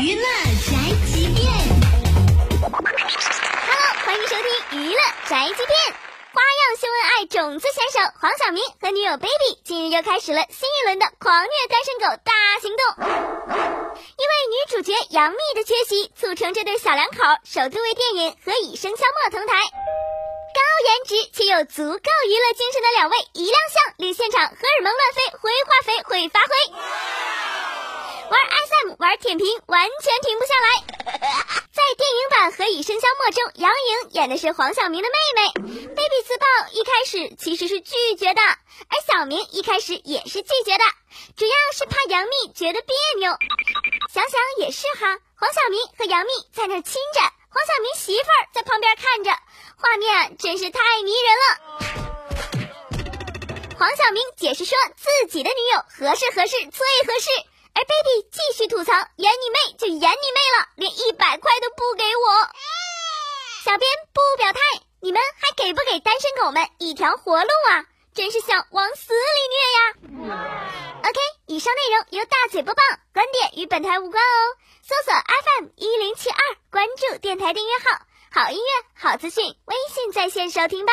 娱乐宅急便，Hello，欢迎收听娱乐宅急便。花样秀恩爱种子选手黄晓明和女友 Baby 近日又开始了新一轮的狂虐单身狗大行动。因为女主角杨幂的缺席，促成这对小两口首度为电影《何以笙箫默》同台。高颜值且有足够娱乐精神的两位一亮相，令现场荷尔蒙乱飞，灰化肥会发挥。玩舔屏完全停不下来。在电影版《何以笙箫默》中，杨颖演的是黄晓明的妹妹。Baby 自曝一开始其实是拒绝的，而小明一开始也是拒绝的，主要是怕杨幂觉得别扭。想想也是哈，黄晓明和杨幂在那亲着，黄晓明媳妇儿在旁边看着，画面真是太迷人了。黄晓明解释说自己的女友合适合适最合适。而 baby 继续吐槽，演你妹就演你妹了，连一百块都不给我。小编不表态，你们还给不给单身狗们一条活路啊？真是想往死里虐呀！OK，以上内容由大嘴播报，观点与本台无关哦。搜索 FM 一零七二，关注电台订阅号，好音乐好资讯，微信在线收听吧。